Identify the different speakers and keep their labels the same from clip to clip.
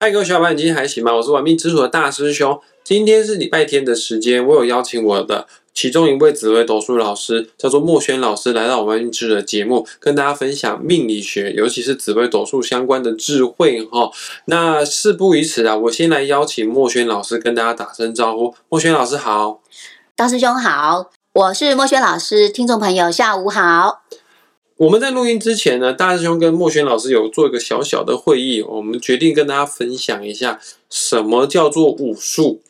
Speaker 1: 嗨，各位小伙伴，你今天还行吗？我是玩命之主的大师兄。今天是礼拜天的时间，我有邀请我的其中一位紫微斗数老师，叫做墨轩老师，来到我们命之的节目，跟大家分享命理学，尤其是紫微斗数相关的智慧哈。那事不宜迟啊，我先来邀请墨轩老师跟大家打声招呼。墨轩老师好，
Speaker 2: 大师兄好，我是墨轩老师，听众朋友下午好。
Speaker 1: 我们在录音之前呢，大师兄跟莫轩老师有做一个小小的会议，我们决定跟大家分享一下什么叫做武术。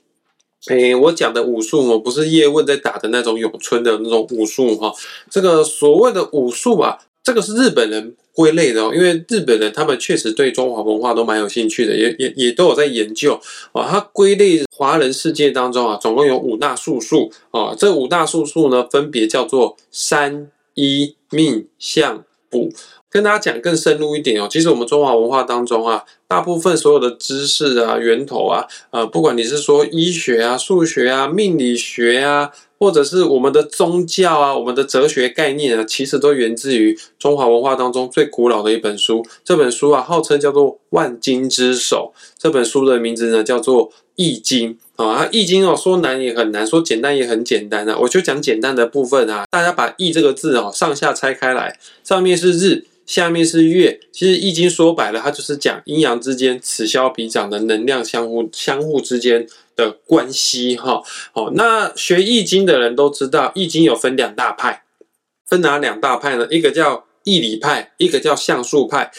Speaker 1: 诶，我讲的武术哦，不是叶问在打的那种咏春的那种武术哈。这个所谓的武术啊，这个是日本人归类的哦，因为日本人他们确实对中华文化都蛮有兴趣的，也也也都有在研究啊。它归类华人世界当中啊，总共有五大术数啊，这五大术数呢，分别叫做三。一命相补，跟大家讲更深入一点哦。其实我们中华文化当中啊，大部分所有的知识啊、源头啊，呃，不管你是说医学啊、数学啊、命理学啊，或者是我们的宗教啊、我们的哲学概念啊，其实都源自于中华文化当中最古老的一本书。这本书啊，号称叫做万经之首。这本书的名字呢，叫做《易经》。啊，《易经》哦，说难也很难，说简单也很简单啊。我就讲简单的部分啊。大家把“易”这个字哦，上下拆开来，上面是日，下面是月。其实《易经》说白了，它就是讲阴阳之间此消彼长的能量相互相互之间的关系哈。好，那学《易经》的人都知道，《易经》有分两大派，分哪两大派呢？一个叫易理派，一个叫象数派。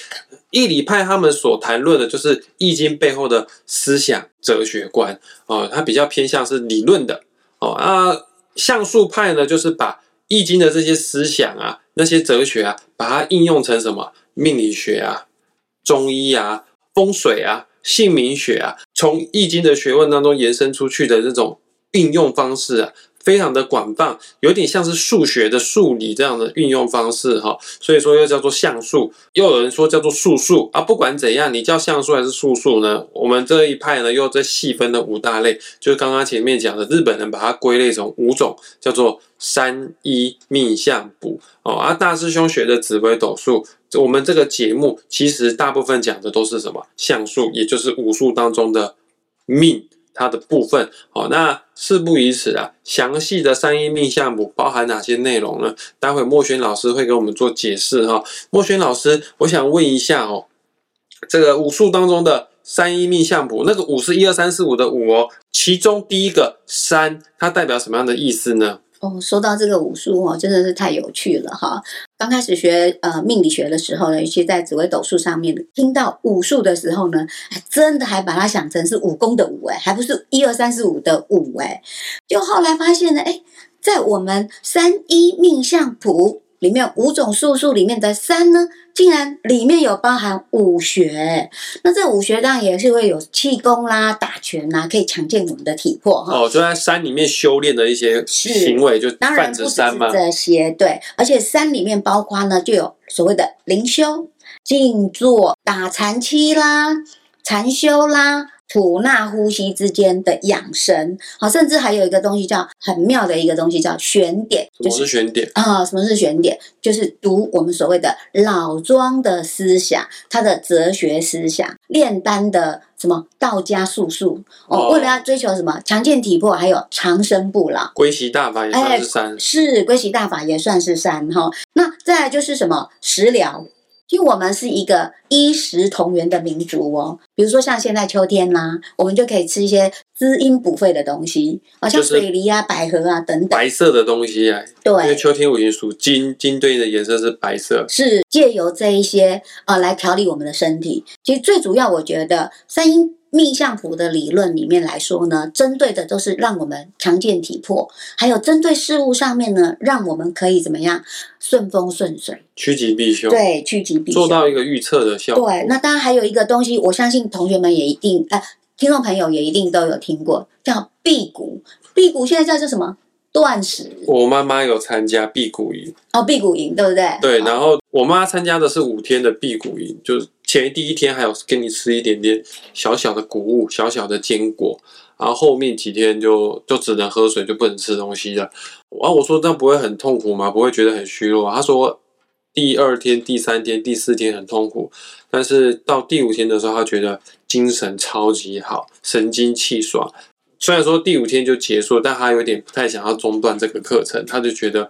Speaker 1: 易理派他们所谈论的就是易经背后的思想哲学观哦，它比较偏向是理论的哦啊。象数派呢，就是把易经的这些思想啊、那些哲学啊，把它应用成什么命理学啊、中医啊、风水啊、姓名学啊，从易经的学问当中延伸出去的这种运用方式啊。非常的广泛，有点像是数学的数理这样的运用方式哈，所以说又叫做象数，又有人说叫做数数啊。不管怎样，你叫象数还是数数呢？我们这一派呢又在细分了五大类，就是刚刚前面讲的日本人把它归类成五种，叫做三一命相卜哦。而大师兄学的紫微斗数，我们这个节目其实大部分讲的都是什么相数，也就是武术当中的命。它的部分，好，那事不宜迟啊，详细的三一命相卜包含哪些内容呢？待会莫轩老师会给我们做解释哈。莫轩老师，我想问一下哦，这个武术当中的三一命相谱，那个五是一二三四五的五哦，其中第一个三，它代表什么样的意思呢？
Speaker 2: 哦，说到这个武术哦，真的是太有趣了哈。刚开始学呃命理学的时候呢，尤其在紫微斗数上面听到武术的时候呢，真的还把它想成是武功的武哎，还不是一二三四五的五哎。就后来发现呢，哎，在我们三一命相谱。里面五种素数里面的三呢，竟然里面有包含武学。那这武学当然也是会有气功啦、打拳啦，可以强健我们的体魄
Speaker 1: 哈。哦，就在山里面修炼的一些行为，就
Speaker 2: 当然不只是这些，对。而且山里面包括呢，就有所谓的灵修、静坐、打禅期啦、禅修啦。吐纳呼吸之间的养生，好，甚至还有一个东西叫很妙的一个东西叫玄典，
Speaker 1: 就是玄典
Speaker 2: 啊。什么是玄典？就是读我们所谓的老庄的思想，他的哲学思想，炼丹的什么道家术数哦，为了要追求什么强健体魄，还有长生不老。
Speaker 1: 归习大法也算是山，
Speaker 2: 是归习大法也算是三哈。那再来就是什么食疗。因为我们是一个衣食同源的民族哦，比如说像现在秋天啦，我们就可以吃一些滋阴补肺的东西，好像水梨啊、百合啊等等。
Speaker 1: 白色的东西啊，
Speaker 2: 对，
Speaker 1: 因为秋天五行属金，金对应的颜色是白色，
Speaker 2: 是借由这一些啊来调理我们的身体。其实最主要，我觉得三阴。命相谱的理论里面来说呢，针对的都是让我们强健体魄，还有针对事物上面呢，让我们可以怎么样顺风顺水、
Speaker 1: 趋吉避凶。
Speaker 2: 对，趋吉避
Speaker 1: 凶，做到一个预测的效果。
Speaker 2: 对，那当然还有一个东西，我相信同学们也一定，哎，听众朋友也一定都有听过，叫辟谷。辟谷现在叫做什么？断食。
Speaker 1: 我妈妈有参加辟谷营。
Speaker 2: 哦，辟谷营对不对？
Speaker 1: 对，然后我妈参加的是五天的辟谷营，就是。前第一天还有给你吃一点点小小的谷物、小小的坚果，然后后面几天就就只能喝水，就不能吃东西了。然后我说这样不会很痛苦吗？不会觉得很虚弱？他说第二天、第三天、第四天很痛苦，但是到第五天的时候，他觉得精神超级好，神清气爽。虽然说第五天就结束，但他有点不太想要中断这个课程，他就觉得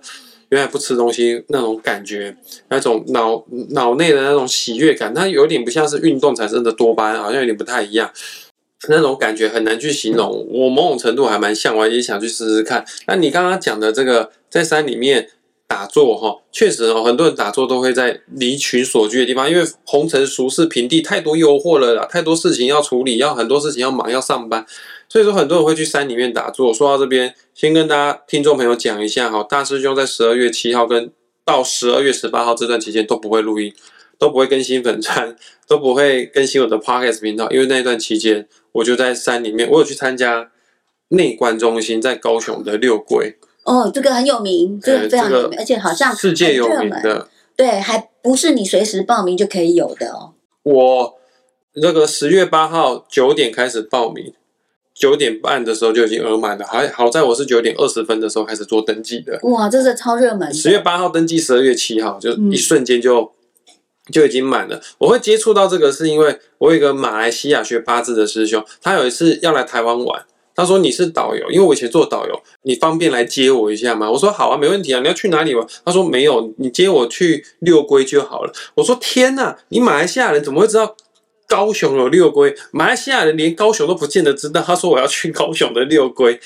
Speaker 1: 原来不吃东西那种感觉，那种脑脑内的那种喜悦感，它有点不像是运动产生的多巴胺，好像有点不太一样。那种感觉很难去形容，我某种程度还蛮向往，也想去试试看。那你刚刚讲的这个在山里面打坐哈，确实哦，很多人打坐都会在离群所居的地方，因为红尘俗世平地太多诱惑了啦，太多事情要处理，要很多事情要忙要上班，所以说很多人会去山里面打坐。说到这边，先跟大家听众朋友讲一下哈，大师兄在十二月七号跟到十二月十八号这段期间都不会录音，都不会更新粉钻，都不会更新我的 podcast 频道，因为那段期间。我就在山里面，我有去参加内观中心在高雄的六龟。
Speaker 2: 哦，这个很有名，这个非常有名，而且好像
Speaker 1: 世界有名的。
Speaker 2: 对，还不是你随时报名就可以有的哦。
Speaker 1: 我那个十月八号九点开始报名，九点半的时候就已经额满了。还好在我是九点二十分的时候开始做登记的。
Speaker 2: 哇，这是超热门。
Speaker 1: 十月八号登记，十二月七号就一瞬间就。就已经满了。我会接触到这个，是因为我有一个马来西亚学八字的师兄，他有一次要来台湾玩，他说你是导游，因为我以前做导游，你方便来接我一下吗？我说好啊，没问题啊。你要去哪里玩？他说没有，你接我去六龟就好了。我说天哪，你马来西亚人怎么会知道高雄有六龟？马来西亚人连高雄都不见得知道。他说我要去高雄的六龟。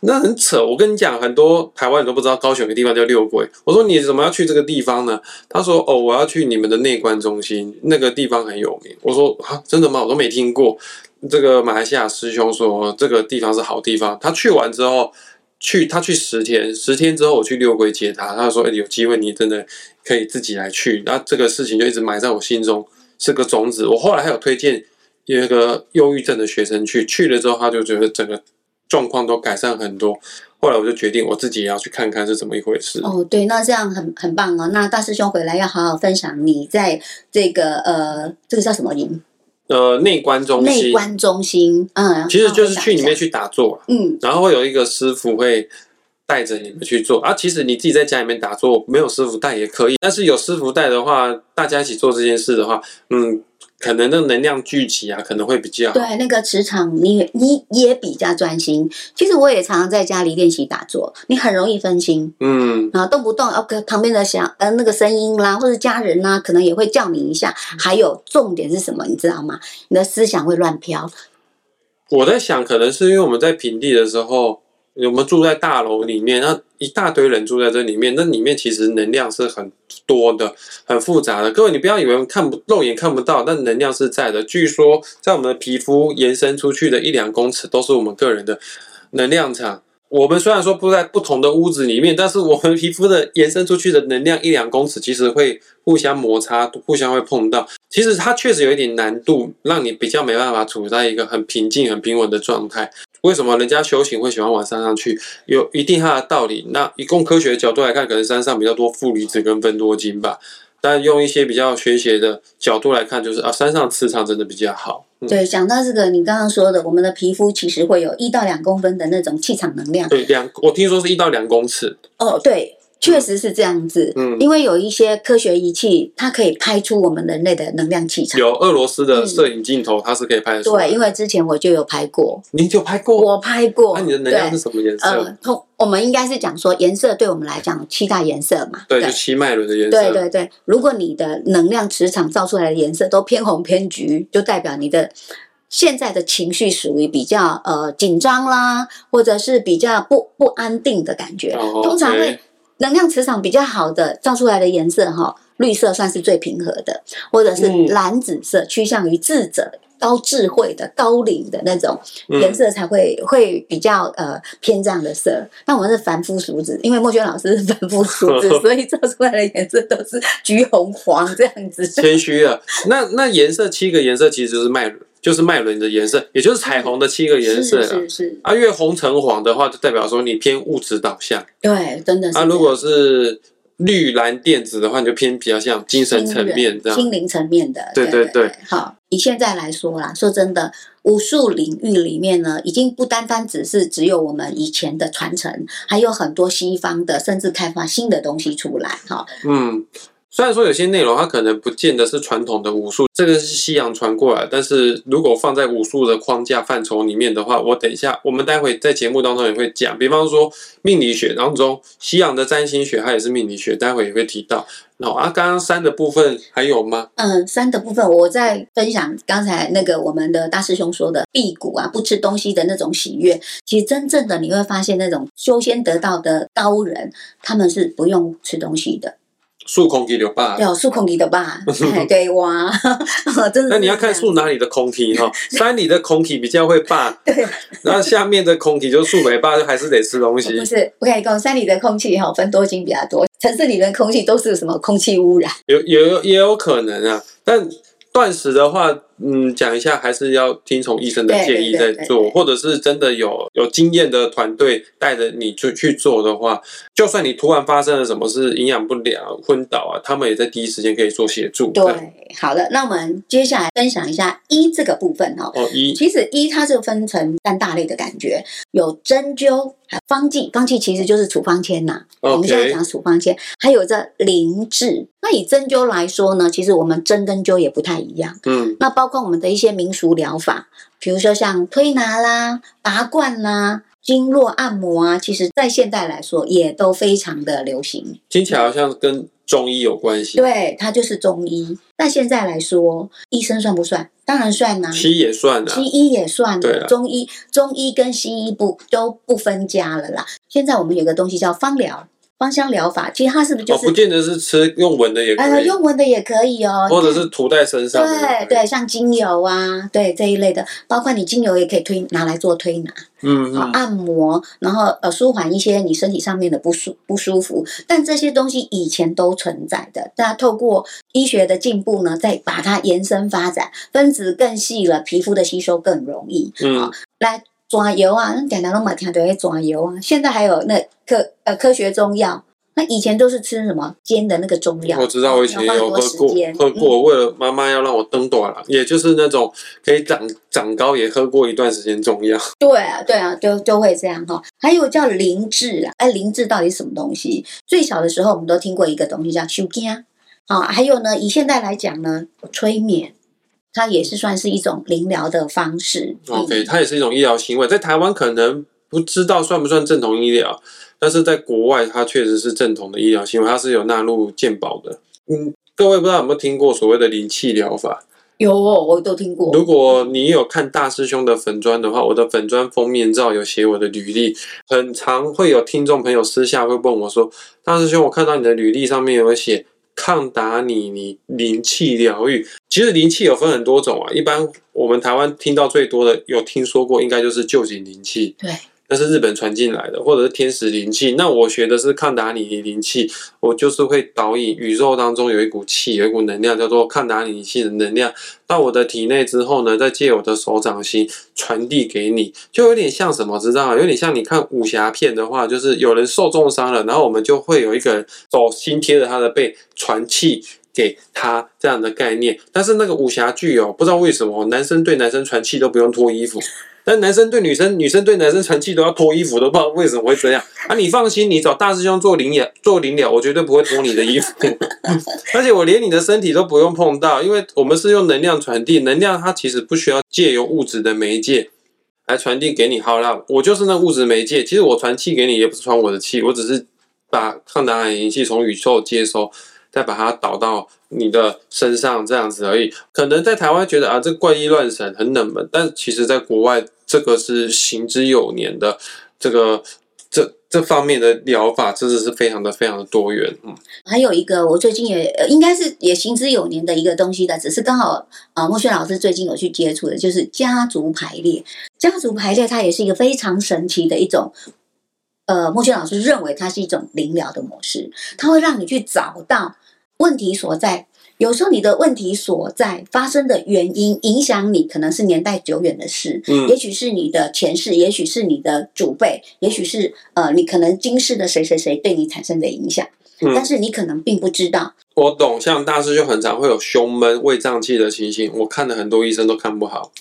Speaker 1: 那很扯，我跟你讲，很多台湾人都不知道高雄有个地方叫六龟。我说你怎么要去这个地方呢？他说哦，我要去你们的内观中心，那个地方很有名。我说啊，真的吗？我都没听过。这个马来西亚师兄说这个地方是好地方。他去完之后，去他去十天，十天之后我去六龟接他。他说有机会你真的可以自己来去。那这个事情就一直埋在我心中是个种子。我后来还有推荐有一个忧郁症的学生去，去了之后他就觉得整个。状况都改善很多，后来我就决定我自己也要去看看是怎么一回事。
Speaker 2: 哦，对，那这样很很棒哦。那大师兄回来要好好分享你在这个呃，这个叫什么营？
Speaker 1: 呃，内观中心。
Speaker 2: 内观中心，嗯，
Speaker 1: 其实就是去里面去打坐，
Speaker 2: 嗯，
Speaker 1: 然后会有一个师傅会带着你们去做。啊，其实你自己在家里面打坐，没有师傅带也可以，但是有师傅带的话，大家一起做这件事的话，嗯。可能那能量聚集啊，可能会比较
Speaker 2: 对那个磁场，你你也比较专心。其实我也常常在家里练习打坐，你很容易分心，
Speaker 1: 嗯，
Speaker 2: 然后动不动哦，旁边的响呃那个声音啦，或者家人啦，可能也会叫你一下。还有重点是什么，你知道吗？你的思想会乱飘。
Speaker 1: 我在想，可能是因为我们在平地的时候。我们住在大楼里面，那一大堆人住在这里面，那里面其实能量是很多的、很复杂的。各位，你不要以为看不肉眼看不到，但能量是在的。据说，在我们的皮肤延伸出去的一两公尺，都是我们个人的能量场。我们虽然说不在不同的屋子里面，但是我们皮肤的延伸出去的能量一两公尺，其实会互相摩擦，互相会碰到。其实它确实有一点难度，让你比较没办法处在一个很平静、很平稳的状态。为什么人家修行会喜欢往山上去？有一定它的道理。那以共科学的角度来看，可能山上比较多负离子跟分多精吧。但用一些比较玄学的角度来看，就是啊，山上磁场真的比较好。
Speaker 2: 对，讲到这个，你刚刚说的，我们的皮肤其实会有一到两公分的那种气场能量。
Speaker 1: 对，两，我听说是一到两公尺。
Speaker 2: 哦，对。确实是这样子，嗯，因为有一些科学仪器，它可以拍出我们人类的能量气场。
Speaker 1: 有俄罗斯的摄影镜头，它是可以拍的。
Speaker 2: 对，因为之前我就有拍过。
Speaker 1: 你就拍过？
Speaker 2: 我拍过。
Speaker 1: 那你的能量是什么颜色？呃，
Speaker 2: 通我们应该是讲说颜色，对我们来讲七大颜色嘛。
Speaker 1: 对，就七脉轮的颜色。
Speaker 2: 对对对，如果你的能量磁场照出来的颜色都偏红偏橘，就代表你的现在的情绪属于比较呃紧张啦，或者是比较不不安定的感觉，通常会。能量磁场比较好的照出来的颜色哈，绿色算是最平和的，或者是蓝紫色，趋向于智者、高智慧的、高龄的那种颜色才会会比较呃偏这样的色。那我们是凡夫俗子，因为墨轩老师是凡夫俗子，所以照出来的颜色都是橘红黄这样子。
Speaker 1: 谦虚了，那那颜色七个颜色其实就是脉轮。就是脉轮的颜色，也就是彩虹的七个颜色
Speaker 2: 是是
Speaker 1: 啊，越红橙黄的话，就代表说你偏物质导向。
Speaker 2: 对，真的是。
Speaker 1: 啊，如果是绿蓝靛紫的话，你就偏比较像精神层面这样。
Speaker 2: 心灵层面的。
Speaker 1: 对对对。
Speaker 2: 好，以现在来说啦，说真的，武术领域里面呢，已经不单单只是只有我们以前的传承，还有很多西方的，甚至开发新的东西出来。哈。
Speaker 1: 嗯。虽然说有些内容它可能不见得是传统的武术，这个是西洋传过来，但是如果放在武术的框架范畴里面的话，我等一下我们待会在节目当中也会讲，比方说命理学当中，西洋的占星学它也是命理学，待会也会提到。那啊，刚刚三的部分还有吗？
Speaker 2: 嗯，三的部分我在分享刚才那个我们的大师兄说的辟谷啊，不吃东西的那种喜悦。其实真正的你会发现，那种修仙得道的高人，他们是不用吃东西的。
Speaker 1: 数空体就罢，
Speaker 2: 对，数空气的霸，对哇，真的。
Speaker 1: 那你要看树哪里的空气哈，山里的空气比较会霸，
Speaker 2: 对，
Speaker 1: 然后下面的空气就树没霸，就还是得吃东西。
Speaker 2: 不是，我跟你讲，山里的空气哈分多金比较多，城市里的空气都是什么空气污染？
Speaker 1: 有有也有可能啊，但。断食的话，嗯，讲一下还是要听从医生的建议再做，或者是真的有有经验的团队带着你去去做的话，就算你突然发生了什么事，营养不良、昏倒啊，他们也在第一时间可以做协助。
Speaker 2: 对，好的，那我们接下来分享一下医这个部分哈。
Speaker 1: 哦，医，
Speaker 2: 其实医它是分成三大类的感觉，有针灸。方剂，方剂其实就是处方签呐。我们现在讲处方签，还有这灵治。那以针灸来说呢，其实我们针跟灸也不太一样。
Speaker 1: 嗯，
Speaker 2: 那包括我们的一些民俗疗法，比如说像推拿啦、拔罐啦、经络按摩啊，其实在现代来说也都非常的流行。
Speaker 1: 听起来好像跟。中医有关系，
Speaker 2: 对，它就是中医。那现在来说，医生算不算？当然算呐，
Speaker 1: 西医也算
Speaker 2: 西医也算。
Speaker 1: 对，
Speaker 2: 中医中医跟西医不都不分家了啦。现在我们有个东西叫芳疗。芳香疗法，其实它是不是就是？
Speaker 1: 不见得是吃用闻的也可以，
Speaker 2: 用闻的也可以哦，
Speaker 1: 或者是涂在身上。
Speaker 2: 对对，像精油啊，对这一类的，包括你精油也可以推拿来做推拿，
Speaker 1: 嗯，
Speaker 2: 好按摩，然后呃舒缓一些你身体上面的不舒不舒服。但这些东西以前都存在的，那透过医学的进步呢，再把它延伸发展，分子更细了，皮肤的吸收更容易。
Speaker 1: 嗯，
Speaker 2: 来。抓油啊，那点点都没听到会抓油啊。现在还有那科呃科学中药，那以前都是吃什么煎的那个中药。
Speaker 1: 我知道，我以前有喝过，喝过。为了妈妈要让我登短了，也就是那种可以长长高，也喝过一段时间中药。
Speaker 2: 对啊，对啊，就就会这样哈。还有叫灵智啊，哎，灵智到底什么东西？最小的时候我们都听过一个东西叫修经啊，还有呢，以现在来讲呢，催眠。它也是算是一种灵疗的方式。
Speaker 1: OK，它也是一种医疗行为，在台湾可能不知道算不算正统医疗，但是在国外它确实是正统的医疗行为，它是有纳入健保的。嗯，各位不知道有没有听过所谓的灵气疗法？
Speaker 2: 有，哦我都听过。
Speaker 1: 如果你有看大师兄的粉砖的话，我的粉砖封面照有写我的履历，很常会有听众朋友私下会问我说：“大师兄，我看到你的履历上面有写。”抗打你，你灵气疗愈，其实灵气有分很多种啊。一般我们台湾听到最多的，有听说过，应该就是旧井灵气。
Speaker 2: 对。
Speaker 1: 那是日本传进来的，或者是天使灵气。那我学的是抗达尼尼灵气，我就是会导引宇宙当中有一股气，有一股能量，叫做抗达尼气的能量，到我的体内之后呢，再借我的手掌心传递给你，就有点像什么，知道吗？有点像你看武侠片的话，就是有人受重伤了，然后我们就会有一个人手心贴着他的背传气给他这样的概念。但是那个武侠剧哦，不知道为什么男生对男生传气都不用脱衣服。但男生对女生，女生对男生传气都要脱衣服，都不知道为什么会这样啊！你放心，你找大师兄做灵疗，做灵疗，我绝对不会脱你的衣服，而且我连你的身体都不用碰到，因为我们是用能量传递，能量它其实不需要借由物质的媒介来传递给你。好了，我就是那物质媒介，其实我传气给你也不是传我的气，我只是把抗达尔银气从宇宙接收。再把它导到你的身上，这样子而已。可能在台湾觉得啊，这怪异乱神很冷门，但其实在国外，这个是行之有年的。这个这这方面的疗法，真的是非常的非常的多元。嗯，
Speaker 2: 还有一个我最近也应该是也行之有年的一个东西的，只是刚好啊，莫轩老师最近有去接触的，就是家族排列。家族排列它也是一个非常神奇的一种。呃，莫轩老师认为它是一种灵疗的模式，它会让你去找到问题所在。有时候你的问题所在发生的原因，影响你可能是年代久远的事，
Speaker 1: 嗯，
Speaker 2: 也许是你的前世，也许是你的祖辈，也许是呃，你可能今世的谁谁谁对你产生的影响，
Speaker 1: 嗯，
Speaker 2: 但是你可能并不知道。
Speaker 1: 我懂，像大师就很常会有胸闷、胃胀气的情形，我看了很多医生都看不好。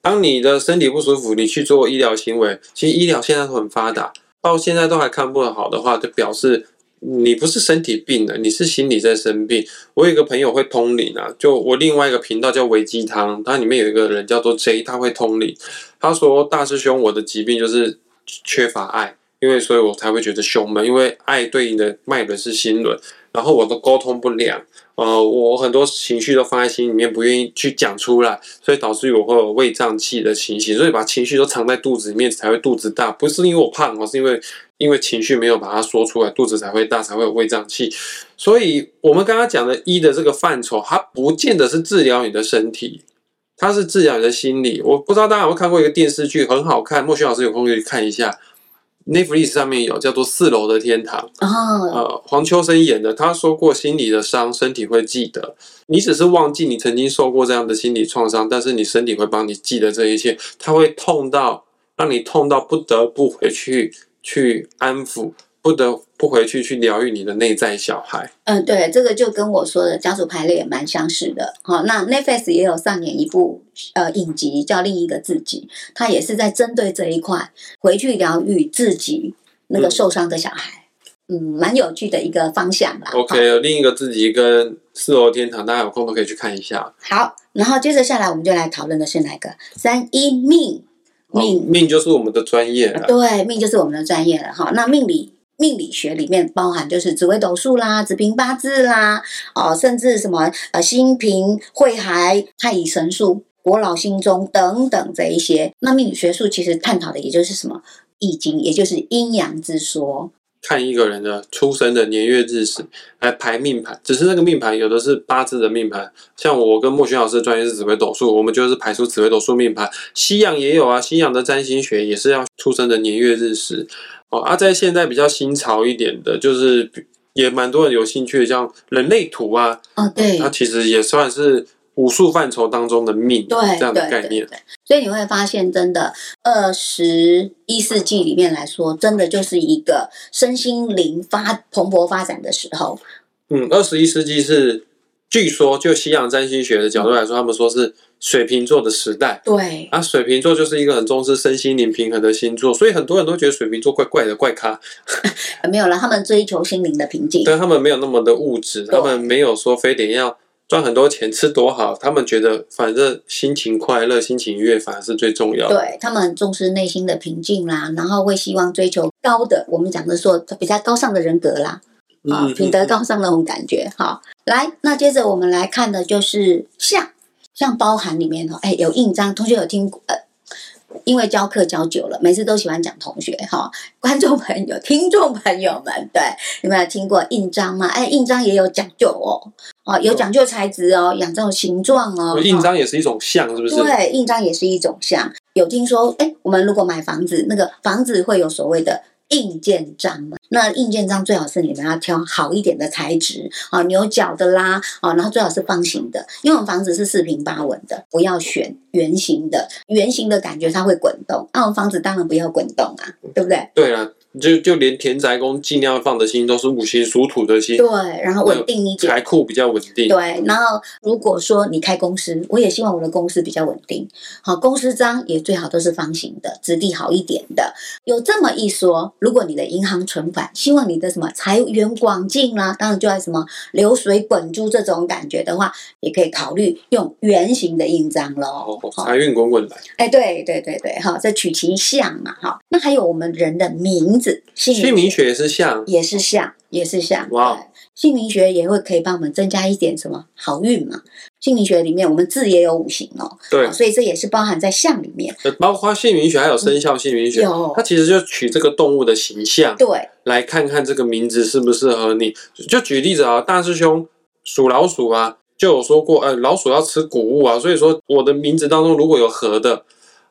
Speaker 1: 当你的身体不舒服，你去做医疗行为，其实医疗现在都很发达。到现在都还看不好的话，就表示你不是身体病了，你是心理在生病。我有一个朋友会通灵啊，就我另外一个频道叫维鸡汤，它里面有一个人叫做 J，他会通灵。他说大师兄，我的疾病就是缺乏爱，因为所以我才会觉得胸闷，因为爱对应的脉轮是心轮，然后我都沟通不良。呃，我很多情绪都放在心里面，不愿意去讲出来，所以导致我会有胃胀气的情形，所以把情绪都藏在肚子里面才会肚子大，不是因为我胖哦，是因为因为情绪没有把它说出来，肚子才会大，才会有胃胀气。所以我们刚刚讲的一的这个范畴，它不见得是治疗你的身体，它是治疗你的心理。我不知道大家有没有看过一个电视剧，很好看，莫轩老师有空可以看一下。Netflix 上面有叫做《四楼的天堂》，
Speaker 2: 哦，
Speaker 1: 呃，黄秋生演的。他说过，心理的伤，身体会记得。你只是忘记你曾经受过这样的心理创伤，但是你身体会帮你记得这一切。他会痛到让你痛到不得不回去去安抚，不得不回去去疗愈你的内在小孩。
Speaker 2: 嗯，对，这个就跟我说的家族排列也蛮相似的。好，那 Netflix 也有上演一部呃影集叫《另一个自己》，它也是在针对这一块回去疗愈自己那个受伤的小孩。嗯，蛮有趣的一个方向啦。
Speaker 1: OK，有另一个自己跟四楼天堂，大家有空都可以去看一下。
Speaker 2: 好，然后接着下来我们就来讨论的是哪个三一命
Speaker 1: 哦
Speaker 2: 命
Speaker 1: 命就是我们的专业了。
Speaker 2: 对，命就是我们的专业了哈。那命理命理学里面包含就是紫微斗数啦、紫平八字啦，哦，甚至什么呃星平会海、太乙神术、国老心中等等这一些。那命理学术其实探讨的也就是什么易经，也就是阴阳之说。
Speaker 1: 看一个人的出生的年月日时来排命盘，只是那个命盘有的是八字的命盘，像我跟莫轩老师专业是紫微斗数，我们就是排出紫微斗数命盘。西洋也有啊，西洋的占星学也是要出生的年月日时哦。啊，在现在比较新潮一点的，就是也蛮多人有兴趣的，像人类图啊，
Speaker 2: 哦，对，
Speaker 1: 它其实也算是武术范畴当中的命
Speaker 2: 对
Speaker 1: 这样的概念。
Speaker 2: 对对，所以你会发现，真的二十一世纪里面来说，真的就是一个身心灵发蓬勃发展的时候。
Speaker 1: 嗯，二十一世纪是据说就西洋占星学的角度来说，他们说是水瓶座的时代。
Speaker 2: 对，
Speaker 1: 啊，水瓶座就是一个很重视身心灵平衡的星座，所以很多人都觉得水瓶座怪怪的怪咖，
Speaker 2: 没有了，他们追求心灵的平静。
Speaker 1: 但他们没有那么的物质，他们没有说非得要赚很多钱、吃多好，他们觉得反正心情快乐、心情愉悦反而是最重要的。
Speaker 2: 对他们很重视内心的平静啦，然后会希望追求高的，我们讲的说比较高尚的人格啦，啊，
Speaker 1: 嗯，
Speaker 2: 品德高尚那种感觉。好，来，那接着我们来看的就是像，像包含里面哦，哎，有印章，同学有听过呃。因为教课教久了，每次都喜欢讲同学哈，观众朋友、听众朋友们，对，有没有听过印章吗？哎，印章也有讲究哦，哦，有讲究材质哦，养这种形状哦，
Speaker 1: 印章也是一种像，是不是？
Speaker 2: 对，印章也是一种像。有听说，哎，我们如果买房子，那个房子会有所谓的硬件章嘛？那硬件章最好是你们要挑好一点的材质啊，牛角的啦，啊，然后最好是方形的，因为我们房子是四平八稳的，不要选圆形的，圆形的感觉它会滚动，那、我们房子当然不要滚动啊，对不对？
Speaker 1: 对啊，就就连田宅宫尽量放的星都是五行属土的星，
Speaker 2: 对，然后稳定一点。
Speaker 1: 财库比较稳定。
Speaker 2: 对，然后如果说你开公司，我也希望我的公司比较稳定。好，公司章也最好都是方形的，质地好一点的。有这么一说，如果你的银行存款，希望你的什么财源广进啦、当然就要什么流水滚珠这种感觉的话，也可以考虑用圆形的印章喽。
Speaker 1: 财运滚滚来。
Speaker 2: 哎，对对对对，好，这取其像嘛，哈。那还有我们人的名字，姓
Speaker 1: 姓名学也是像，
Speaker 2: 也是像，也是像。
Speaker 1: 哇
Speaker 2: 对，姓名学也会可以帮我们增加一点什么好运嘛。姓名学里面，我们字也有五行哦，
Speaker 1: 对
Speaker 2: 好，所以这也是包含在象里面。
Speaker 1: 呃包括姓名学还有生肖姓名学，
Speaker 2: 有
Speaker 1: 它其实就取这个动物的形象，
Speaker 2: 对，
Speaker 1: 来看看这个名字适不适合你。就举例子啊，大师兄属老鼠啊，就有说过，呃，老鼠要吃谷物啊，所以说我的名字当中如果有禾的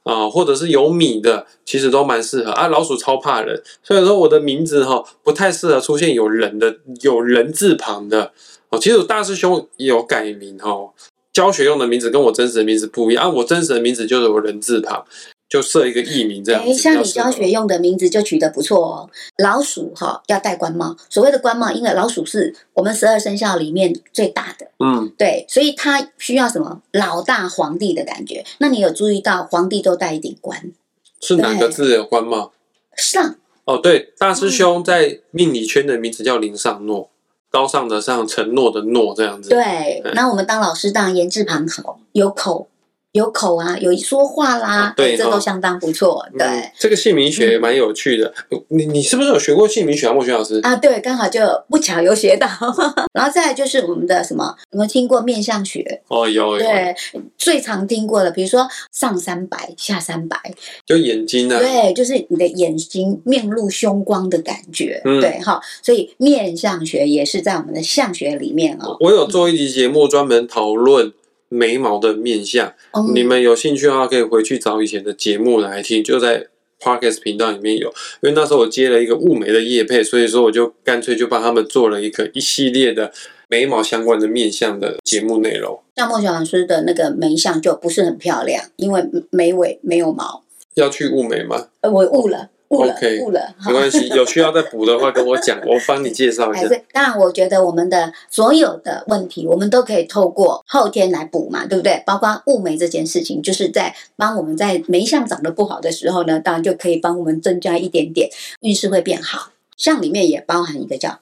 Speaker 1: 啊、或者是有米的，其实都蛮适合啊。老鼠超怕人，所以说我的名字哈、不太适合出现有人的有人字旁的哦。其实我大师兄也有改名哦，教学用的名字跟我真实的名字不一样啊，我真实的名字就是我人字旁。就设一个艺名这样子。
Speaker 2: 哎，像你
Speaker 1: 比较适合
Speaker 2: 教学用的名字就取得不错哦。老鼠哈、要戴官帽，所谓的官帽，因为老鼠是我们十二生肖里面最大的，
Speaker 1: 嗯，
Speaker 2: 对，所以它需要什么老大皇帝的感觉。那你有注意到皇帝都戴一顶冠
Speaker 1: 是哪个字有官帽？
Speaker 2: 上
Speaker 1: 哦，对，大师兄在命理圈的名字叫林尚诺，高尚的上，承诺的诺，这样子。
Speaker 2: 对，
Speaker 1: 嗯
Speaker 2: 那我们当老师当然言字旁口，有口有口啊，有说话啦
Speaker 1: 哦，对哈
Speaker 2: 这都相当不错。对、
Speaker 1: 嗯，这个姓名学也蛮有趣的。你你是不是有学过姓名学啊，莫轩老师？
Speaker 2: 啊，对，刚好就不巧有学到。然后再来就是我们的什么，有没有听过面相学？
Speaker 1: 哦，有有，
Speaker 2: 对，最常听过的，比如说上三白、下三白，
Speaker 1: 就眼睛啊。
Speaker 2: 对，就是你的眼睛面露凶光的感觉，
Speaker 1: 嗯
Speaker 2: 对哈。所以面相学也是在我们的相学里面哦。
Speaker 1: 我有做一集节目专门讨论眉毛的面相，
Speaker 2: 嗯
Speaker 1: 你们有兴趣的话可以回去找以前的节目来听，就在 Podcast 频道里面有。因为那时候我接了一个雾眉的业配，所以说我就干脆就帮他们做了一个一系列的眉毛相关的面相的节目内容。
Speaker 2: 像莫小老师的那个眉相就不是很漂亮，因为眉尾没有毛。
Speaker 1: 要去雾眉吗？
Speaker 2: 呃，我雾了，误了
Speaker 1: OK，
Speaker 2: 误了。
Speaker 1: 没关系，有需要再补的话跟我讲，我帮你介绍一
Speaker 2: 哎，
Speaker 1: 下。
Speaker 2: 对，当然，我觉得我们的所有的问题，我们都可以透过后天来补嘛，对不对？包括雾眉这件事情，就是在帮我们在眉相长得不好的时候呢，当然就可以帮我们增加一点点运势会变好。像里面也包含一个叫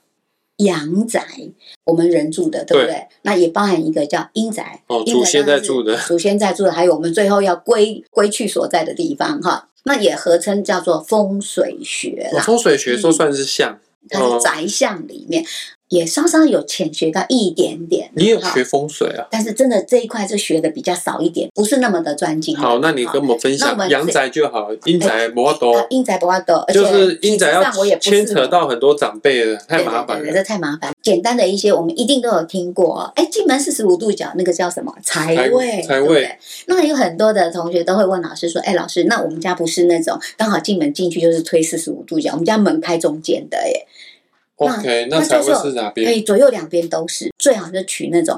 Speaker 2: 阳宅，我们人住的，对不对？那也包含一个叫阴宅，
Speaker 1: 哦，
Speaker 2: 宅
Speaker 1: 祖先在住的，
Speaker 2: 祖先在住的，还有我们最后要归归去所在的地方哈。那也合称叫做风水学
Speaker 1: 风水学说算是像。
Speaker 2: 它是宅相里面，也稍稍有浅学到一点点。
Speaker 1: 你有学风水啊？
Speaker 2: 但是真的这一块是学的比较少一点，不是那么的专精。
Speaker 1: 好，那你跟我们分享阳宅就好，阴宅不要
Speaker 2: 啊
Speaker 1: 多，
Speaker 2: 阴宅不要多，
Speaker 1: 就是阴宅要牵扯到很多长辈了，太麻烦了。
Speaker 2: 这太麻烦。简单的一些我们一定都有听过哦。哎，进门四十五度角那个叫什么财
Speaker 1: 财
Speaker 2: 位？
Speaker 1: 财位。
Speaker 2: 那有很多的同学都会问老师说：“哎，老师，那我们家不是那种刚好进门进去就是推四十五度角，我们家门开中间的耶。
Speaker 1: OK，
Speaker 2: 那
Speaker 1: 那财位
Speaker 2: 就是
Speaker 1: 是哪边？
Speaker 2: 可以左右两边都是，最好是取那种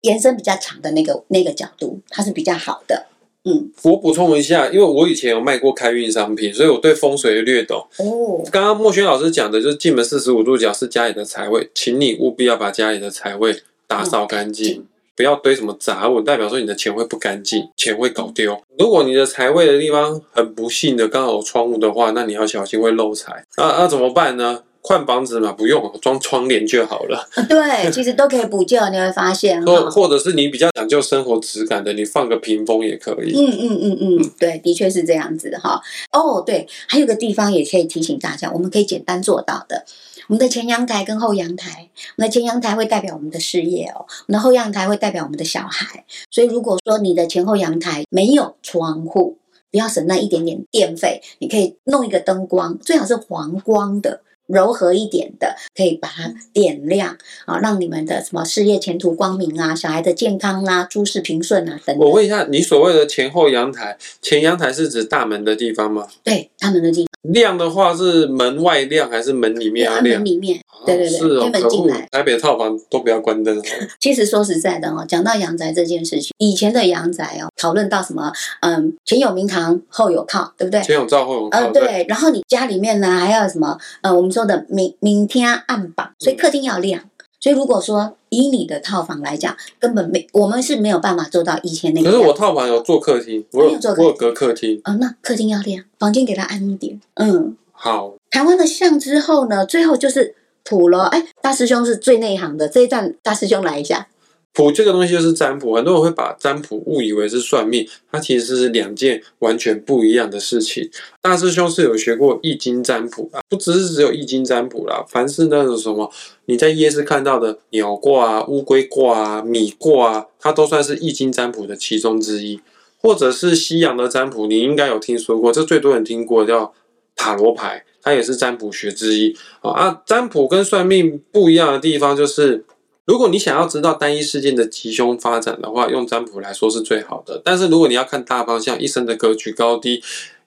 Speaker 2: 延伸比较长的那个那个角度，它是比较好的。嗯，
Speaker 1: 我补充一下，因为我以前有卖过开运商品，所以我对风水略懂。
Speaker 2: 哦，
Speaker 1: 刚刚莫轩老师讲的就是进门四十五度角是家里的财位，请你务必要把家里的财位打扫干净。不要堆什么杂物，代表说你的钱会不干净，钱会搞丢。如果你的财位的地方很不幸的刚好有窗户的话，那你要小心会漏财。那、那、怎么办呢？换房子嘛，不用装窗帘就好了。
Speaker 2: 啊对，其实都可以补救，你会发现哈。
Speaker 1: 或或者是你比较讲究生活质感的，你放个屏风也可以。
Speaker 2: 嗯嗯嗯嗯，对，的确是这样子哈。哦，对，还有个地方也可以提醒大家，我们可以简单做到的。我们的前阳台跟后阳台，我们的前阳台会代表我们的事业哦，我们的后阳台会代表我们的小孩。所以如果说你的前后阳台没有窗户，不要省那一点点电费，你可以弄一个灯光，最好是黄光的。柔和一点的，可以把它点亮啊，让你们的什么事业前途光明啊，小孩的健康啊，诸事平顺啊，等等。
Speaker 1: 我问一下，你所谓的前后阳台，前阳台是指大门的地方吗？
Speaker 2: 对大门的地
Speaker 1: 亮的话是门外亮还是门里面啊亮
Speaker 2: 门？里面，
Speaker 1: 啊
Speaker 2: 对对对
Speaker 1: 是哦，
Speaker 2: 推门进来！
Speaker 1: 台北的套房都不要关灯哦。
Speaker 2: 其实说实在的哦，讲到阳宅这件事情，以前的阳宅哦，讨论到什么，嗯，前有明堂，后有靠，对不对？
Speaker 1: 前有照后有
Speaker 2: 呃，
Speaker 1: 靠，对，
Speaker 2: 对，然后你家里面呢还要什么？呃，我们说的明明天暗榜，所以客厅要亮。所以如果说以你的套房来讲，根本没，我们是没有办法做到以前那个。
Speaker 1: 可是我套房有做客厅，我有
Speaker 2: 有做客
Speaker 1: 我有隔客厅。
Speaker 2: 哦，那客厅要亮，房间给它暗一点。嗯，
Speaker 1: 好，
Speaker 2: 台湾的像之后呢，最后就是土了。哎，大师兄是最内行的，这一段大师兄来一下。
Speaker 1: 卜这个东西就是占卜，很多人会把占卜误以为是算命，它其实是两件完全不一样的事情。大师兄是有学过易经占卜啊，不只是只有易经占卜啦，凡是那种什么你在夜市看到的鸟卦啊、乌龟卦啊、米卦啊，它都算是易经占卜的其中之一。或者是西洋的占卜，你应该有听说过，这最多人听过叫塔罗牌，它也是占卜学之一啊。啊，占卜跟算命不一样的地方就是。如果你想要知道单一事件的吉凶发展的话，用占卜来说是最好的。但是如果你要看大方向、一生的格局高低、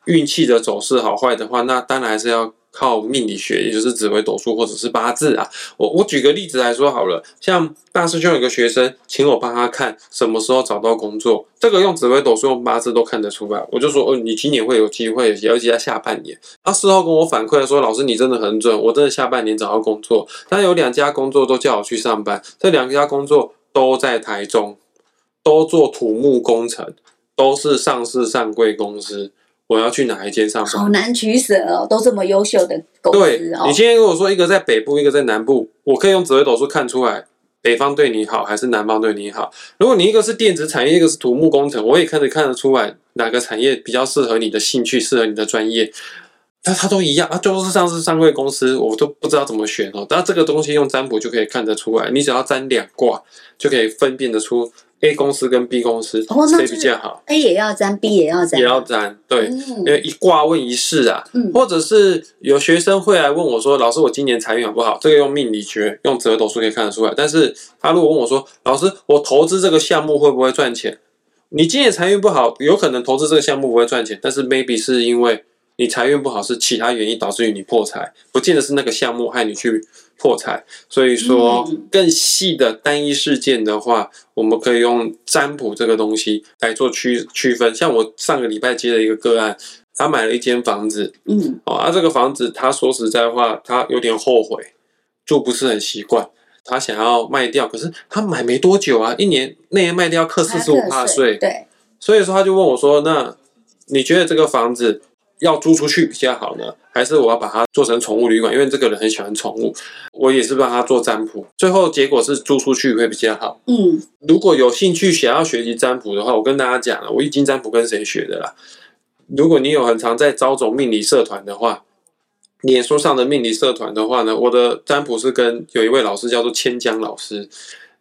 Speaker 1: 运气的走势好坏的话，那当然还是要靠命理学，也就是紫微斗数或者是八字啊。我我举个例子来说好了，像大师兄有个学生，请我帮他看什么时候找到工作，这个用紫微斗数、用八字都看得出来。我就说，哦，你今年会有机会，尤其在下半年。他事后跟我反馈说，老师你真的很准，我真的下半年找到工作。但有两家工作都叫我去上班，这两家工作都在台中，都做土木工程，都是上市上柜公司。我要去哪一间上班。
Speaker 2: 好难取舍哦，都这么优秀的公
Speaker 1: 对
Speaker 2: 司哦
Speaker 1: 你。今天跟我说一个在北部，一个在南部，我可以用紫微斗数看出来北方对你好还是南方对你好。如果你一个是电子产业，一个是土木工程，我也看得看得出来哪个产业比较适合你的兴趣，适合你的专业。那它都一样啊，就是上市上柜公司，我都不知道怎么选哦。但这个东西用占卜就可以看得出来，你只要占两卦，就可以分辨得出 A 公司跟 B 公司谁比较好
Speaker 2: ，A 也要沾，B 也要沾，
Speaker 1: 也要沾。对，
Speaker 2: 嗯
Speaker 1: 因为一卦问一事啊，
Speaker 2: 嗯
Speaker 1: 或者是有学生会来问我说：“老师，我今年财运好不好？”这个用命理学、用折斗数可以看得出来。但是他如果问我说：“老师，我投资这个项目会不会赚钱？”你今年财运不好，有可能投资这个项目不会赚钱，但是 maybe 是因为你财运不好，是其他原因导致于你破财，不见得是那个项目害你去破财。所以说
Speaker 2: 嗯，
Speaker 1: 更细的单一事件的话，我们可以用占卜这个东西来做区区分。像我上个礼拜接了一个个案，他买了一间房子，
Speaker 2: 嗯
Speaker 1: 哦，啊，这个房子他说实在话，他有点后悔，住不是很习惯，他想要卖掉，可是他买没多久啊，一年内卖掉课四十五趴税，
Speaker 2: 对，
Speaker 1: 所以说他就问我说：“那你觉得这个房子要租出去比较好呢，还是我要把它做成宠物旅馆？因为这个人很喜欢宠物，我也是帮他做占卜，最后结果是租出去会比较好。
Speaker 2: 嗯
Speaker 1: 如果有兴趣想要学习占卜的话，我跟大家讲了，我易经占卜跟谁学的啦？如果你有很常在招走命理社团的话，脸书上的命理社团的话呢，我的占卜是跟有一位老师叫做千江老师，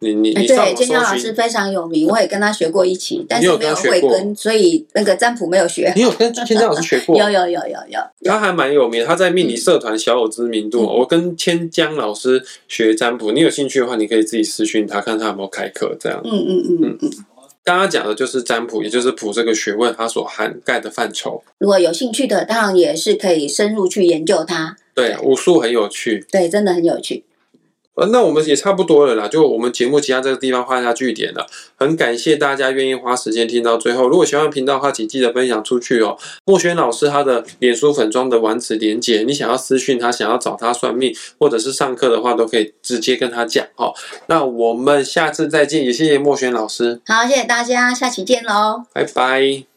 Speaker 1: 你你
Speaker 2: 哎，
Speaker 1: 你上
Speaker 2: 对，
Speaker 1: 网搜
Speaker 2: 建江老师，非常有名，我也跟他学过一期，但是没有
Speaker 1: 学过
Speaker 2: 慧根，所以那个占卜没有学。
Speaker 1: 你有跟千江老师学过？
Speaker 2: 有有有有有，
Speaker 1: 他还蛮有名，他在命理社团小有知名度。
Speaker 2: 嗯
Speaker 1: 我跟千江老师学占卜，你有兴趣的话，你可以自己私讯他，看他有没有开课。这样，
Speaker 2: 嗯嗯嗯嗯。
Speaker 1: 刚刚讲的就是占卜，也就是卜这个学问它所涵盖的范畴。
Speaker 2: 如果有兴趣的，当然也是可以深入去研究它。
Speaker 1: 对，武术很有趣。
Speaker 2: 对，真的很有趣。
Speaker 1: 呃，那我们也差不多了啦，就我们节目其他这个地方画下句点了。很感谢大家愿意花时间听到最后。如果喜欢频道的话，请记得分享出去哦。莫轩老师他的脸书粉妆的丸子连结，你想要私讯他，想要找他算命，或者是上课的话，都可以直接跟他讲哦。那我们下次再见，也谢谢莫轩老师，
Speaker 2: 好，谢谢大家，下期见喽。
Speaker 1: 拜拜。